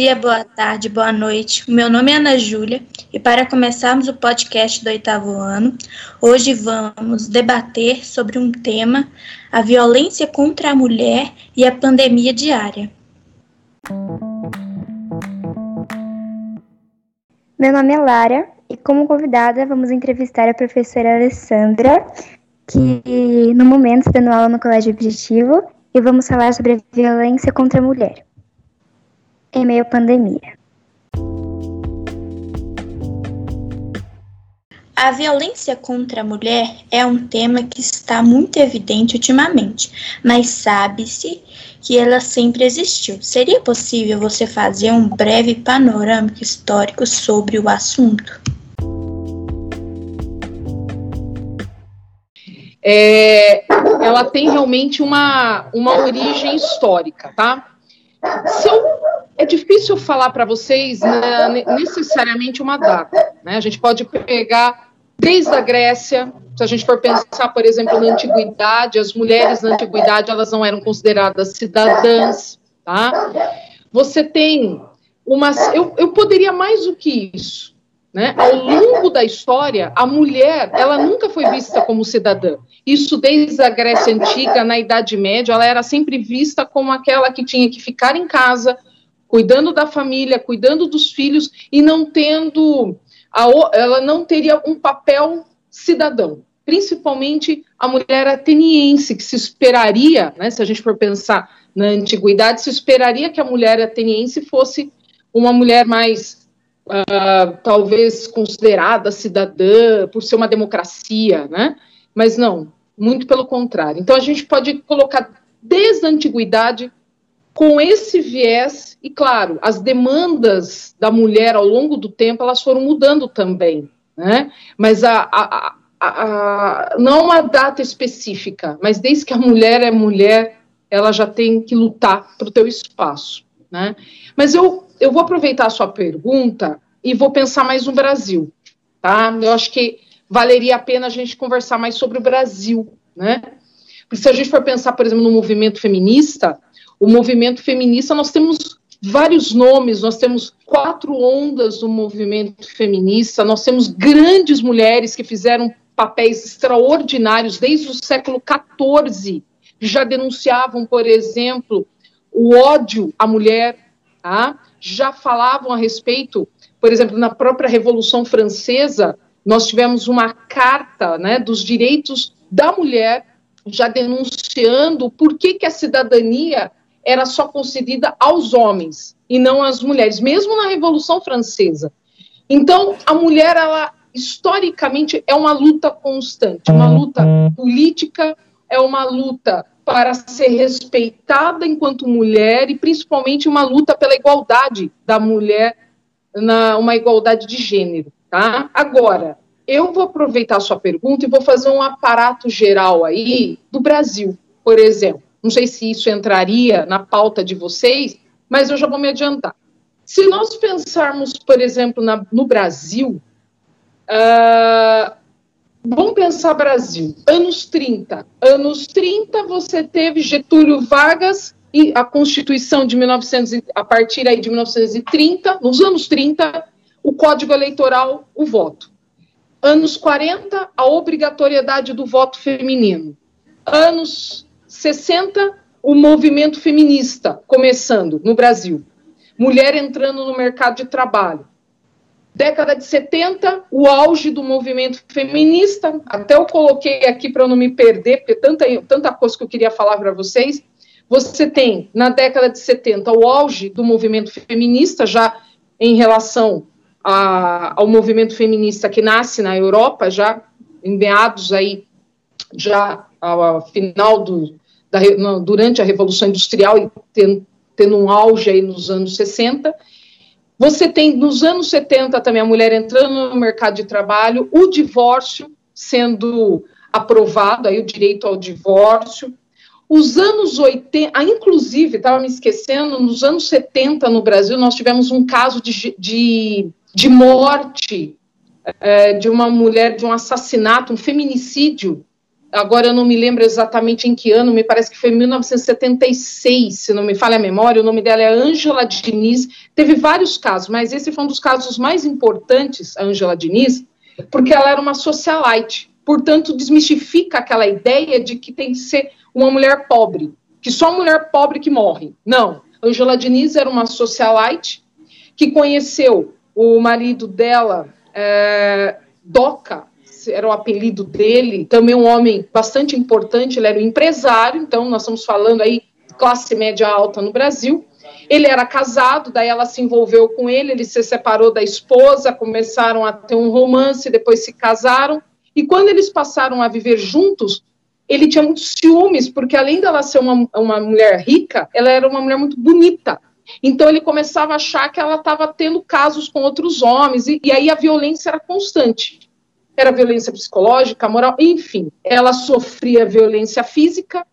dia, boa tarde, boa noite. Meu nome é Ana Júlia e para começarmos o podcast do oitavo ano, hoje vamos debater sobre um tema, a violência contra a mulher e a pandemia diária. Meu nome é Lara e como convidada vamos entrevistar a professora Alessandra, que no momento está dando aula no Colégio Objetivo e vamos falar sobre a violência contra a mulher em meio à pandemia. A violência contra a mulher é um tema que está muito evidente ultimamente, mas sabe-se que ela sempre existiu. Seria possível você fazer um breve panorâmico histórico sobre o assunto? É, ela tem realmente uma, uma origem histórica, tá? Eu, é difícil falar para vocês né, necessariamente uma data, né? A gente pode pegar desde a Grécia, se a gente for pensar, por exemplo, na antiguidade, as mulheres na antiguidade elas não eram consideradas cidadãs, tá? Você tem uma, eu, eu poderia mais do que isso, né? Ao longo da história, a mulher ela nunca foi vista como cidadã. Isso desde a Grécia antiga, na Idade Média, ela era sempre vista como aquela que tinha que ficar em casa, cuidando da família, cuidando dos filhos e não tendo a, ela não teria um papel cidadão, principalmente a mulher ateniense, que se esperaria, né, se a gente for pensar na antiguidade, se esperaria que a mulher ateniense fosse uma mulher mais, uh, talvez, considerada cidadã, por ser uma democracia, né? Mas não, muito pelo contrário. Então, a gente pode colocar desde a antiguidade com esse viés, e claro, as demandas da mulher ao longo do tempo, elas foram mudando também, né? Mas a, a, a, a, não uma data específica, mas desde que a mulher é mulher, ela já tem que lutar para o teu espaço, né? Mas eu, eu vou aproveitar a sua pergunta e vou pensar mais no Brasil, tá? Eu acho que valeria a pena a gente conversar mais sobre o Brasil, né? Porque se a gente for pensar, por exemplo, no movimento feminista, o movimento feminista, nós temos vários nomes, nós temos quatro ondas do movimento feminista, nós temos grandes mulheres que fizeram papéis extraordinários desde o século XIV, já denunciavam, por exemplo, o ódio à mulher, tá? Já falavam a respeito, por exemplo, na própria Revolução Francesa, nós tivemos uma carta né, dos direitos da mulher, já denunciando por que, que a cidadania era só concedida aos homens e não às mulheres, mesmo na Revolução Francesa. Então, a mulher, ela historicamente é uma luta constante, uma luta política, é uma luta para ser respeitada enquanto mulher e principalmente uma luta pela igualdade da mulher, na uma igualdade de gênero, tá? Agora, eu vou aproveitar a sua pergunta e vou fazer um aparato geral aí do Brasil, por exemplo. Não sei se isso entraria na pauta de vocês, mas eu já vou me adiantar. Se nós pensarmos, por exemplo, na, no Brasil, uh, vamos pensar Brasil, anos 30. Anos 30 você teve Getúlio Vargas e a Constituição de 1900, a partir aí de 1930, nos anos 30, o Código Eleitoral, o voto. Anos 40, a obrigatoriedade do voto feminino. Anos 60, o movimento feminista começando no Brasil. Mulher entrando no mercado de trabalho. Década de 70, o auge do movimento feminista. Até eu coloquei aqui para não me perder, porque tanta, tanta coisa que eu queria falar para vocês. Você tem, na década de 70, o auge do movimento feminista, já em relação a, ao movimento feminista que nasce na Europa, já em meados aí, já ao final do, da, durante a Revolução Industrial e tendo, tendo um auge aí nos anos 60. Você tem, nos anos 70, também a mulher entrando no mercado de trabalho, o divórcio sendo aprovado, aí o direito ao divórcio. Os anos 80, ah, inclusive, estava me esquecendo, nos anos 70 no Brasil, nós tivemos um caso de, de, de morte é, de uma mulher, de um assassinato, um feminicídio, agora eu não me lembro exatamente em que ano, me parece que foi em 1976, se não me falha a memória, o nome dela é Ângela Diniz, teve vários casos, mas esse foi um dos casos mais importantes, a Ângela Diniz, porque ela era uma socialite, portanto desmistifica aquela ideia de que tem que ser uma mulher pobre, que só mulher pobre que morre. Não, Ângela Diniz era uma socialite que conheceu o marido dela, é, Doca, era o apelido dele, também um homem bastante importante, ele era um empresário, então nós estamos falando aí classe média alta no Brasil. Ele era casado, daí ela se envolveu com ele, ele se separou da esposa, começaram a ter um romance, depois se casaram. E quando eles passaram a viver juntos, ele tinha muitos ciúmes, porque além dela ser uma, uma mulher rica, ela era uma mulher muito bonita. Então ele começava a achar que ela estava tendo casos com outros homens, e, e aí a violência era constante era violência psicológica, moral, enfim, ela sofria violência física,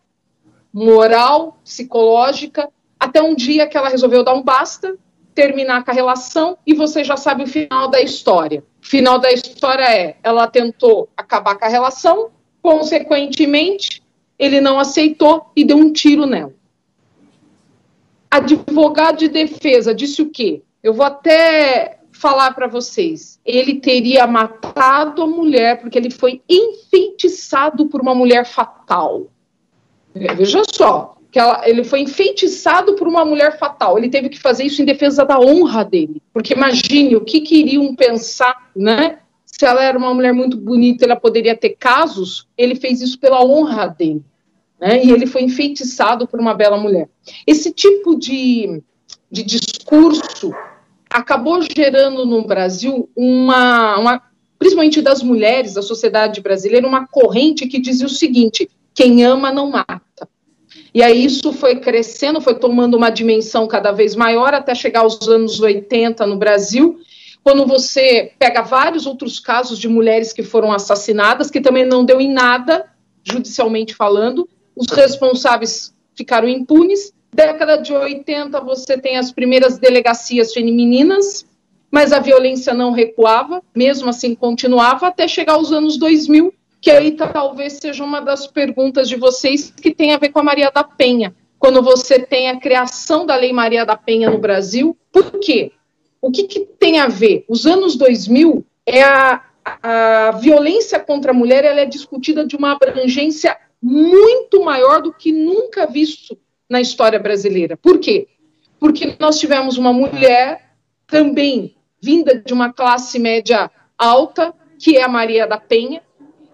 moral, psicológica, até um dia que ela resolveu dar um basta, terminar com a relação e você já sabe o final da história. O final da história é: ela tentou acabar com a relação, consequentemente, ele não aceitou e deu um tiro nela. Advogado de defesa disse o quê? Eu vou até falar para vocês, ele teria matado a mulher porque ele foi enfeitiçado por uma mulher fatal. É, veja só, que ela, ele foi enfeitiçado por uma mulher fatal. Ele teve que fazer isso em defesa da honra dele. Porque imagine o que queriam pensar, né? Se ela era uma mulher muito bonita, ela poderia ter casos. Ele fez isso pela honra dele. Né? E ele foi enfeitiçado por uma bela mulher. Esse tipo de, de discurso acabou gerando no Brasil uma, uma, principalmente das mulheres, da sociedade brasileira, uma corrente que dizia o seguinte: quem ama não mata. E aí isso foi crescendo, foi tomando uma dimensão cada vez maior até chegar aos anos 80 no Brasil, quando você pega vários outros casos de mulheres que foram assassinadas, que também não deu em nada, judicialmente falando, os responsáveis ficaram impunes, Década de 80, você tem as primeiras delegacias femininas, mas a violência não recuava, mesmo assim continuava, até chegar aos anos 2000, que aí talvez seja uma das perguntas de vocês que tem a ver com a Maria da Penha. Quando você tem a criação da Lei Maria da Penha no Brasil, por quê? O que, que tem a ver? Os anos 2000 é a, a violência contra a mulher ela é discutida de uma abrangência muito maior do que nunca visto na história brasileira. Por quê? Porque nós tivemos uma mulher também vinda de uma classe média alta, que é a Maria da Penha,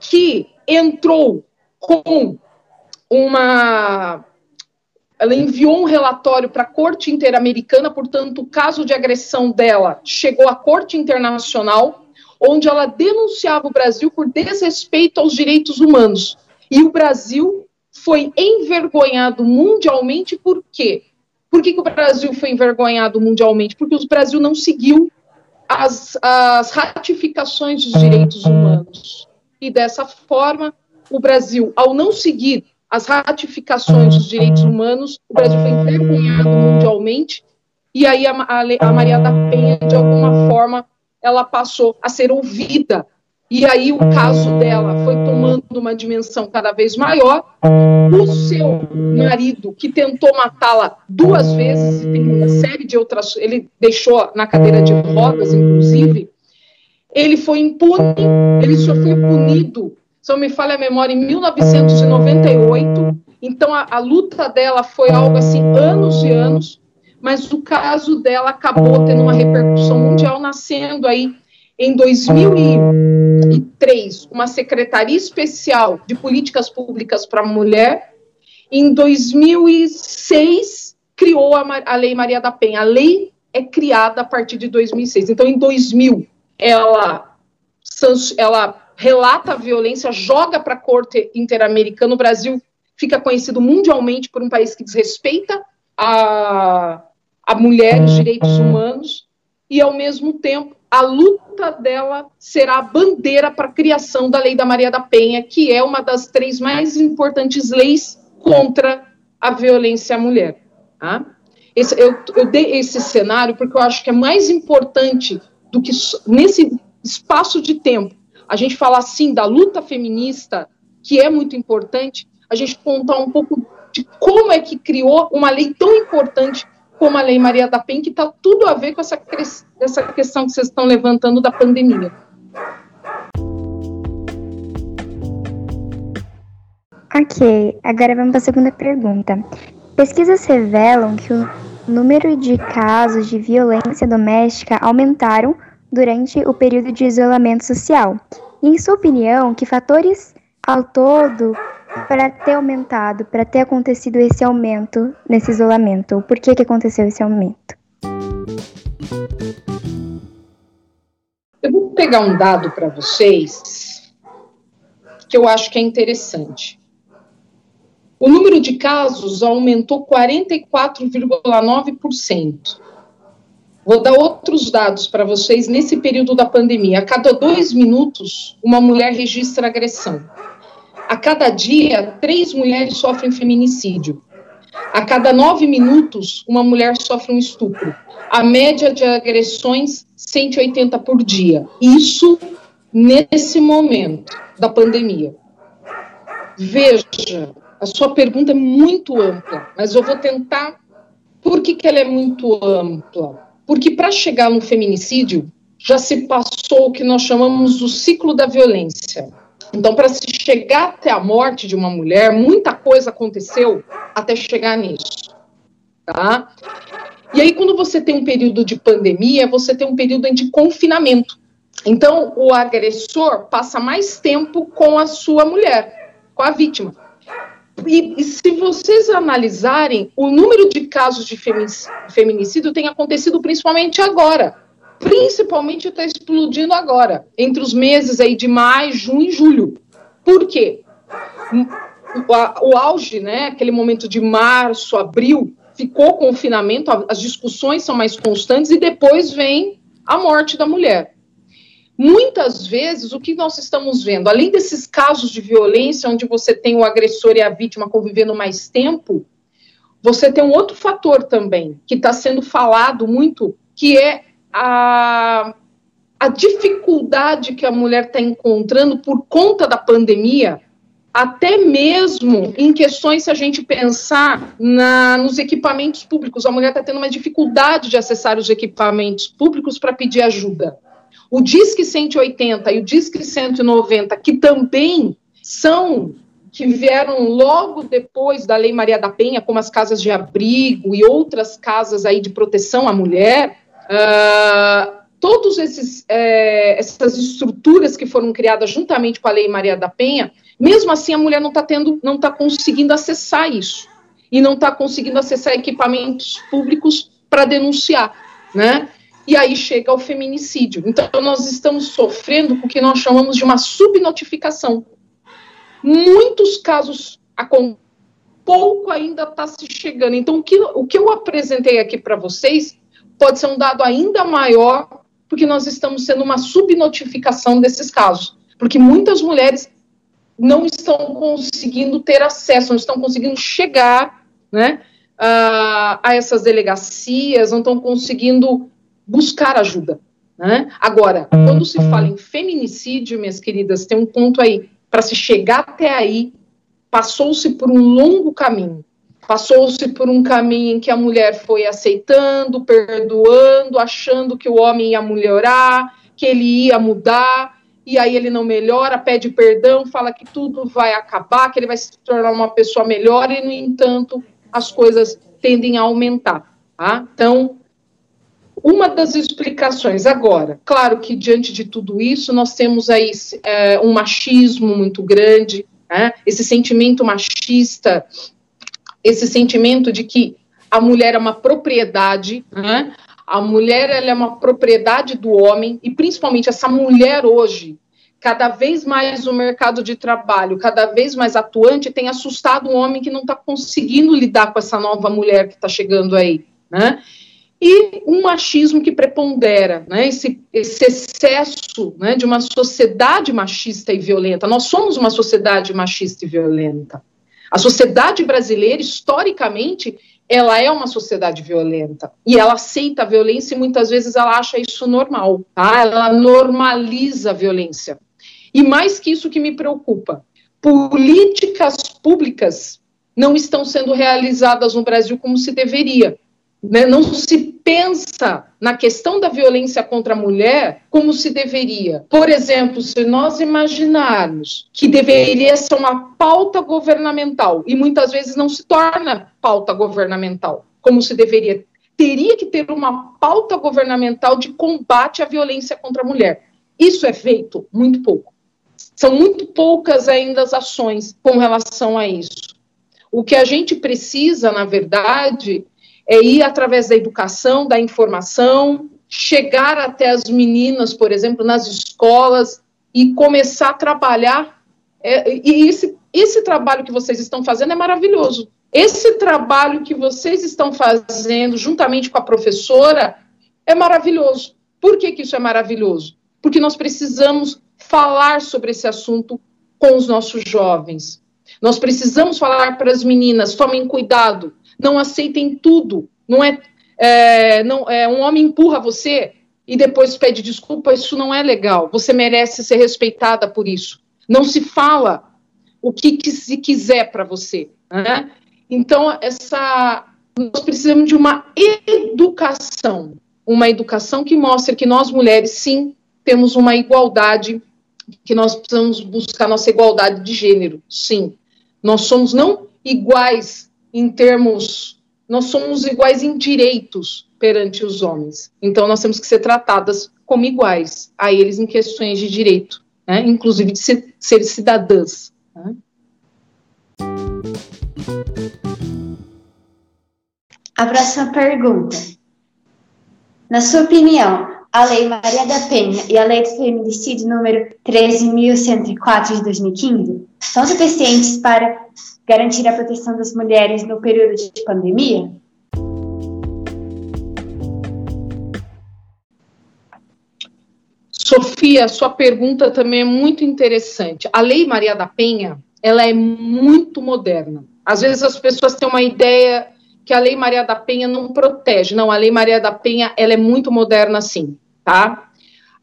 que entrou com uma. Ela enviou um relatório para a Corte Interamericana, portanto, o caso de agressão dela chegou à Corte Internacional, onde ela denunciava o Brasil por desrespeito aos direitos humanos. E o Brasil foi envergonhado mundialmente por quê? Por que, que o Brasil foi envergonhado mundialmente? Porque o Brasil não seguiu as, as ratificações dos direitos humanos. E dessa forma, o Brasil, ao não seguir as ratificações dos direitos humanos, o Brasil foi envergonhado mundialmente, e aí a, a, a Maria da Penha, de alguma forma, ela passou a ser ouvida e aí o caso dela foi tomando uma dimensão cada vez maior. O seu marido, que tentou matá-la duas vezes, e tem uma série de outras, ele deixou na cadeira de rodas, inclusive, ele foi impune, ele só foi punido, se não me falha a memória, em 1998. Então a, a luta dela foi algo assim, anos e anos, mas o caso dela acabou tendo uma repercussão mundial, nascendo aí em 2003, uma secretaria especial de políticas públicas para a mulher. Em 2006, criou a, a Lei Maria da Penha. A lei é criada a partir de 2006. Então, em 2000, ela, ela relata a violência, joga para a Corte Interamericana. O Brasil fica conhecido mundialmente por um país que desrespeita a, a mulher, os direitos humanos, e, ao mesmo tempo, a luta dela será a bandeira para a criação da Lei da Maria da Penha, que é uma das três mais importantes leis contra a violência à mulher. Tá? Esse, eu, eu dei esse cenário porque eu acho que é mais importante do que nesse espaço de tempo a gente falar assim da luta feminista que é muito importante a gente contar um pouco de como é que criou uma lei tão importante como a Lei Maria da Penha, que está tudo a ver com essa, essa questão que vocês estão levantando da pandemia. Ok, agora vamos para a segunda pergunta. Pesquisas revelam que o número de casos de violência doméstica aumentaram durante o período de isolamento social. E, em sua opinião, que fatores ao todo para ter aumentado, para ter acontecido esse aumento nesse isolamento? Por que, que aconteceu esse aumento? Eu vou pegar um dado para vocês que eu acho que é interessante. O número de casos aumentou 44,9%. Vou dar outros dados para vocês nesse período da pandemia. A cada dois minutos, uma mulher registra agressão. A cada dia, três mulheres sofrem feminicídio. A cada nove minutos, uma mulher sofre um estupro. A média de agressões, 180 por dia. Isso nesse momento da pandemia. Veja, a sua pergunta é muito ampla, mas eu vou tentar. Por que, que ela é muito ampla? Porque para chegar no feminicídio, já se passou o que nós chamamos do ciclo da violência. Então, para se chegar até a morte de uma mulher, muita coisa aconteceu até chegar nisso. Tá? E aí, quando você tem um período de pandemia, você tem um período de confinamento. Então, o agressor passa mais tempo com a sua mulher, com a vítima. E, e, se vocês analisarem, o número de casos de feminicídio tem acontecido principalmente agora. Principalmente está explodindo agora, entre os meses aí de maio, junho e julho. Por quê? O, o auge, né, aquele momento de março, abril, ficou confinamento, as discussões são mais constantes e depois vem a morte da mulher. Muitas vezes, o que nós estamos vendo, além desses casos de violência, onde você tem o agressor e a vítima convivendo mais tempo, você tem um outro fator também, que está sendo falado muito, que é a, a dificuldade que a mulher está encontrando por conta da pandemia, até mesmo em questões, se a gente pensar na, nos equipamentos públicos, a mulher está tendo uma dificuldade de acessar os equipamentos públicos para pedir ajuda. O Disque 180 e o Disque 190, que também são que vieram logo depois da Lei Maria da Penha, como as casas de abrigo e outras casas aí de proteção à mulher, todos esses é, essas estruturas que foram criadas juntamente com a Lei Maria da Penha, mesmo assim a mulher não está tendo, não está conseguindo acessar isso e não está conseguindo acessar equipamentos públicos para denunciar, né? e aí chega ao feminicídio. Então, nós estamos sofrendo o que nós chamamos de uma subnotificação. Muitos casos acontecem, pouco ainda está se chegando. Então, o que, o que eu apresentei aqui para vocês pode ser um dado ainda maior, porque nós estamos sendo uma subnotificação desses casos. Porque muitas mulheres não estão conseguindo ter acesso, não estão conseguindo chegar né, a, a essas delegacias, não estão conseguindo buscar ajuda. Né? Agora, quando se fala em feminicídio, minhas queridas, tem um ponto aí. Para se chegar até aí, passou-se por um longo caminho. Passou-se por um caminho em que a mulher foi aceitando, perdoando, achando que o homem ia melhorar, que ele ia mudar, e aí ele não melhora, pede perdão, fala que tudo vai acabar, que ele vai se tornar uma pessoa melhor, e, no entanto, as coisas tendem a aumentar. Tá? Então, uma das explicações. Agora, claro que diante de tudo isso, nós temos aí é, um machismo muito grande, né? esse sentimento machista, esse sentimento de que a mulher é uma propriedade, né? a mulher ela é uma propriedade do homem, e principalmente essa mulher hoje, cada vez mais o mercado de trabalho, cada vez mais atuante, tem assustado o homem que não está conseguindo lidar com essa nova mulher que está chegando aí. Né? e um machismo que prepondera, né, esse, esse excesso né, de uma sociedade machista e violenta. Nós somos uma sociedade machista e violenta. A sociedade brasileira, historicamente, ela é uma sociedade violenta e ela aceita a violência e muitas vezes ela acha isso normal, tá? Ela normaliza a violência. E mais que isso que me preocupa, políticas públicas não estão sendo realizadas no Brasil como se deveria. Né? Não se pensa na questão da violência contra a mulher como se deveria. Por exemplo, se nós imaginarmos que deveria ser uma pauta governamental, e muitas vezes não se torna pauta governamental, como se deveria, teria que ter uma pauta governamental de combate à violência contra a mulher. Isso é feito muito pouco. São muito poucas ainda as ações com relação a isso. O que a gente precisa, na verdade, é ir através da educação, da informação, chegar até as meninas, por exemplo, nas escolas e começar a trabalhar. É, e esse, esse trabalho que vocês estão fazendo é maravilhoso. Esse trabalho que vocês estão fazendo juntamente com a professora é maravilhoso. Por que, que isso é maravilhoso? Porque nós precisamos falar sobre esse assunto com os nossos jovens. Nós precisamos falar para as meninas: tomem cuidado, não aceitem tudo. Não é, é, não, é um homem empurra você e depois pede desculpa, isso não é legal. Você merece ser respeitada por isso. Não se fala o que, que se quiser para você. Né? Então, essa, nós precisamos de uma educação, uma educação que mostre que nós mulheres, sim, temos uma igualdade, que nós precisamos buscar nossa igualdade de gênero, sim. Nós somos não iguais em termos, nós somos iguais em direitos perante os homens. Então nós temos que ser tratadas como iguais a eles em questões de direito, né? inclusive de ser, ser cidadãs. Né? A próxima pergunta. Na sua opinião, a Lei Maria da Penha e a Lei do Feminicídio número 13.104 de 2015 são suficientes para garantir a proteção das mulheres no período de pandemia? Sofia, sua pergunta também é muito interessante. A Lei Maria da Penha, ela é muito moderna. Às vezes as pessoas têm uma ideia que a Lei Maria da Penha não protege. Não, a Lei Maria da Penha, ela é muito moderna sim, tá?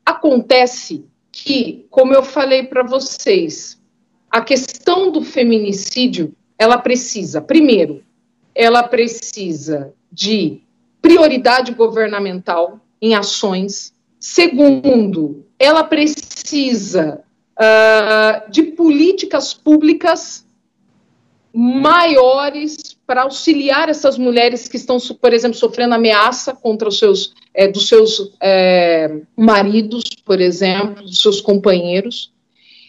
Acontece que, como eu falei para vocês, a questão do feminicídio, ela precisa, primeiro, ela precisa de prioridade governamental em ações. Segundo, ela precisa uh, de políticas públicas maiores para auxiliar essas mulheres que estão, por exemplo, sofrendo ameaça contra os seus, é, dos seus é, maridos, por exemplo, dos seus companheiros.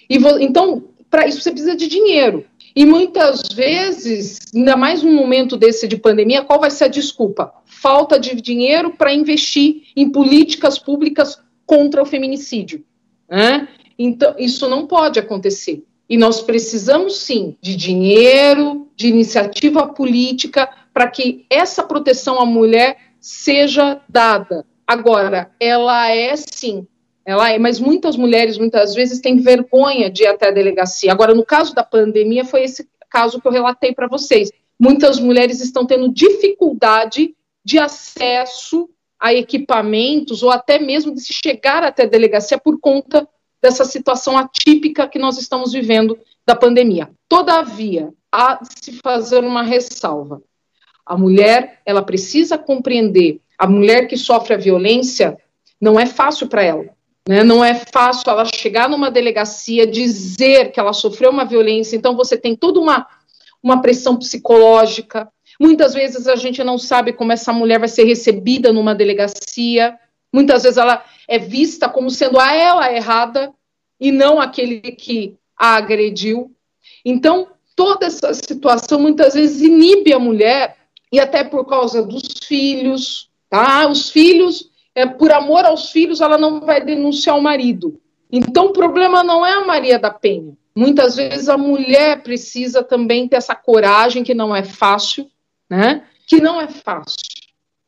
E então, para isso você precisa de dinheiro. E muitas vezes, ainda mais num momento desse de pandemia, qual vai ser a desculpa? Falta de dinheiro para investir em políticas públicas contra o feminicídio. Né? Então, isso não pode acontecer. E nós precisamos sim de dinheiro, de iniciativa política para que essa proteção à mulher seja dada. Agora, ela é sim ela é, mas muitas mulheres, muitas vezes, têm vergonha de ir até a delegacia. Agora, no caso da pandemia, foi esse caso que eu relatei para vocês. Muitas mulheres estão tendo dificuldade de acesso a equipamentos ou até mesmo de se chegar até a delegacia por conta dessa situação atípica que nós estamos vivendo da pandemia. Todavia, há de se fazer uma ressalva. A mulher, ela precisa compreender, a mulher que sofre a violência, não é fácil para ela. Né? Não é fácil ela chegar numa delegacia, dizer que ela sofreu uma violência, então você tem toda uma, uma pressão psicológica. Muitas vezes a gente não sabe como essa mulher vai ser recebida numa delegacia. Muitas vezes ela é vista como sendo a ela errada e não aquele que a agrediu. Então, toda essa situação muitas vezes inibe a mulher, e até por causa dos filhos, tá? Os filhos é, por amor aos filhos, ela não vai denunciar o marido. Então, o problema não é a Maria da Penha. Muitas vezes a mulher precisa também ter essa coragem, que não é fácil, né? Que não é fácil.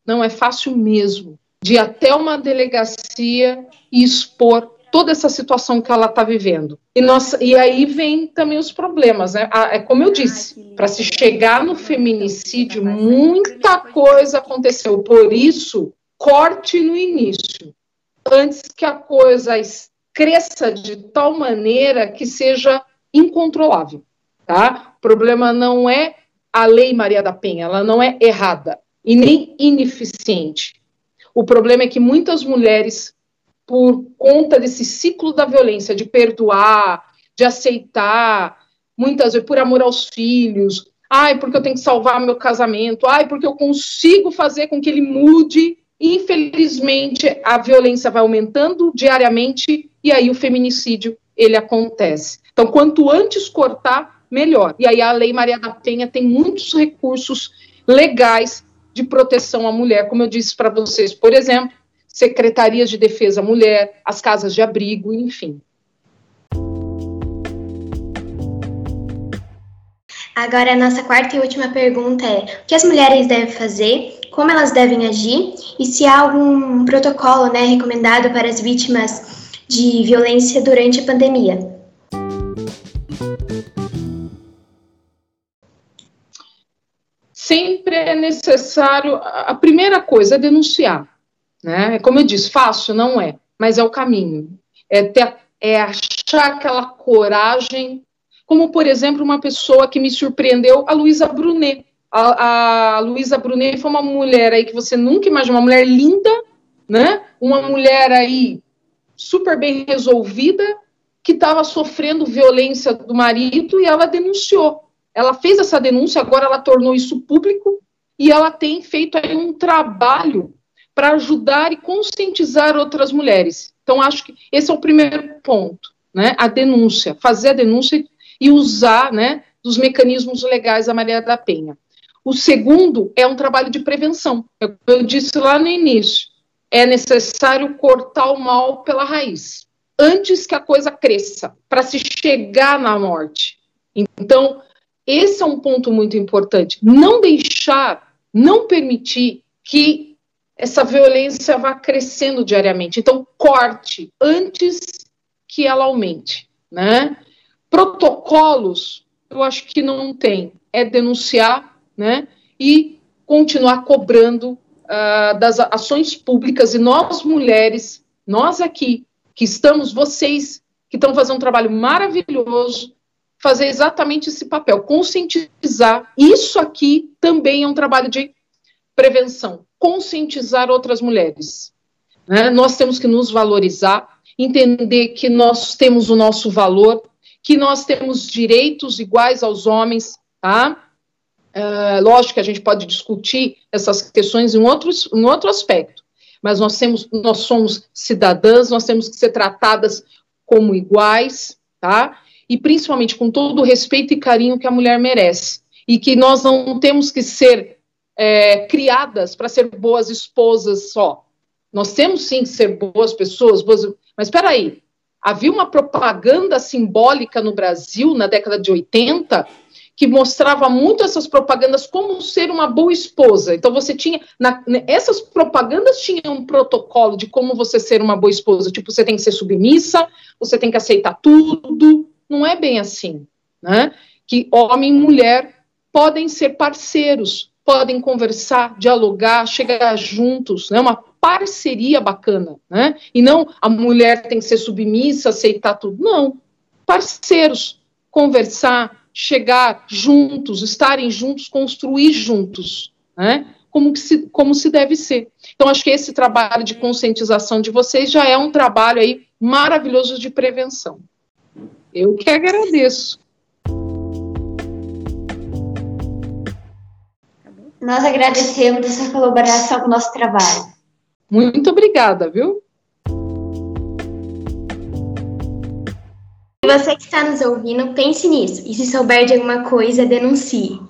Não é fácil mesmo. De ir até uma delegacia e expor toda essa situação que ela está vivendo. E, nós, e aí vem também os problemas, né? É como eu disse, para se chegar no feminicídio, muita coisa aconteceu. Por isso, corte no início, antes que a coisa cresça de tal maneira que seja incontrolável, tá? O problema não é a lei Maria da Penha, ela não é errada e nem ineficiente. O problema é que muitas mulheres, por conta desse ciclo da violência, de perdoar, de aceitar, muitas vezes por amor aos filhos, ai, porque eu tenho que salvar meu casamento, ai, porque eu consigo fazer com que ele mude. Infelizmente, a violência vai aumentando diariamente e aí o feminicídio ele acontece. Então, quanto antes cortar, melhor. E aí a Lei Maria da Penha tem muitos recursos legais de proteção à mulher, como eu disse para vocês, por exemplo, secretarias de defesa à mulher, as casas de abrigo, enfim. Agora, a nossa quarta e última pergunta é: o que as mulheres devem fazer, como elas devem agir e se há algum protocolo né, recomendado para as vítimas de violência durante a pandemia? Sempre é necessário. A primeira coisa é denunciar. Né? Como eu disse, fácil não é, mas é o caminho. É, ter, é achar aquela coragem como, por exemplo, uma pessoa que me surpreendeu, a Luísa Brunet. A, a Luísa Brunet foi uma mulher aí que você nunca imaginou, uma mulher linda, né? Uma mulher aí super bem resolvida, que estava sofrendo violência do marido e ela denunciou. Ela fez essa denúncia, agora ela tornou isso público e ela tem feito aí um trabalho para ajudar e conscientizar outras mulheres. Então, acho que esse é o primeiro ponto, né? A denúncia, fazer a denúncia e usar né, dos mecanismos legais da Maria da Penha. O segundo é um trabalho de prevenção. Eu disse lá no início, é necessário cortar o mal pela raiz, antes que a coisa cresça, para se chegar na morte. Então, esse é um ponto muito importante. Não deixar, não permitir que essa violência vá crescendo diariamente. Então, corte antes que ela aumente, né? Protocolos, eu acho que não tem. É denunciar, né? E continuar cobrando uh, das ações públicas e nós mulheres, nós aqui que estamos, vocês que estão fazendo um trabalho maravilhoso, fazer exatamente esse papel, conscientizar. Isso aqui também é um trabalho de prevenção, conscientizar outras mulheres. Né? Nós temos que nos valorizar, entender que nós temos o nosso valor, que nós temos direitos iguais aos homens, tá? Uh, lógico que a gente pode discutir essas questões em, outros, em outro aspecto, mas nós, temos, nós somos cidadãs, nós temos que ser tratadas como iguais, tá? E principalmente com todo o respeito e carinho que a mulher merece. E que nós não temos que ser é, criadas para ser boas esposas só. Nós temos sim que ser boas pessoas, boas, mas espera aí, Havia uma propaganda simbólica no Brasil na década de 80 que mostrava muito essas propagandas como ser uma boa esposa. Então você tinha na, essas propagandas tinham um protocolo de como você ser uma boa esposa. Tipo, você tem que ser submissa, você tem que aceitar tudo. Não é bem assim, né? Que homem e mulher podem ser parceiros, podem conversar, dialogar, chegar juntos, né? Uma parceria bacana, né? E não a mulher tem que ser submissa, aceitar tudo. Não. Parceiros, conversar, chegar juntos, estarem juntos, construir juntos, né? Como, se, como se deve ser. Então, acho que esse trabalho de conscientização de vocês já é um trabalho aí maravilhoso de prevenção. Eu que agradeço. Nós agradecemos essa colaboração com o nosso trabalho. Muito obrigada, viu? Você que está nos ouvindo, pense nisso. E se souber de alguma coisa, denuncie.